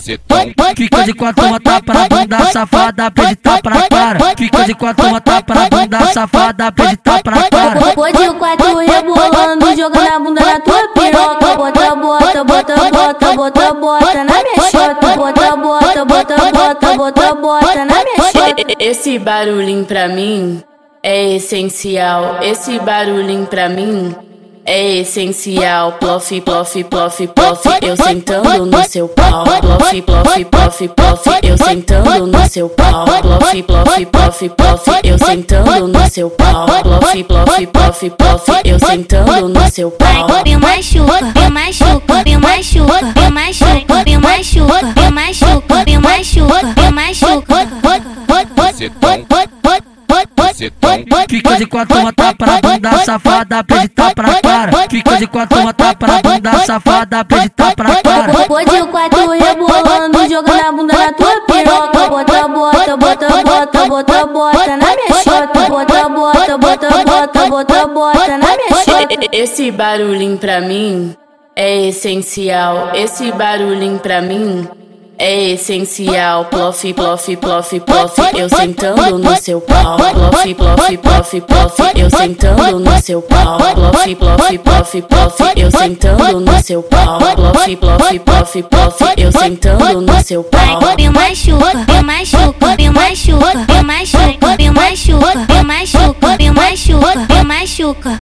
Bucetão, de quatro, uma tapa na bunda, safada, pede tapa na cara. Fica de quatro, uma tapa na bunda, safada, pede tapa na cara. Pode o quatro rebolando, jogando a bunda na tua piroca. Bota, bota, bota, bota, bota, bota na minha chota. Bota, bota, bota, bota, bota, bota na minha chota. Esse barulhinho pra mim é essencial. Esse barulhinho pra mim é essencial. Plof, plof, plof, plof. Eu sentando no seu pau. Plof, plof, plof, plof. Eu sentando no seu pau. Plof, plof, plof, plof. Eu sentando no seu pau. Plof, plof, plof, plof. Eu sentando no seu pau. Me machuca, me machuca, me machuca, me machuca, me machuca, me machuca, me machuca, me machuca. bucetão, bucetão, Fica de quatro, uma tapa na bunda, safada, pede tapa na cara. Fica de quatro, uma tapa na bunda, safada, pede tapa na cara. Pode o quatro rebolando, jogando a bunda na tua piroca. Bota, bota, bota, bota, bota, bota na minha chota. Bota, bota, bota, bota, bota, bota na minha chota. Esse barulhinho pra mim é essencial. Esse barulhinho pra mim é essencial. Plof, plof, plof, plof. Eu sentando no seu pau. Plof, plof, plof, plof. Eu sentando no seu pau. Plof, plof, plof, plof. Eu sentando no seu pau. Plof, plof, plof, plof. Eu sentando no seu pau. Me machuca, me machuca, me machuca, me machuca, me machuca, me machuca, me machuca, me machuca.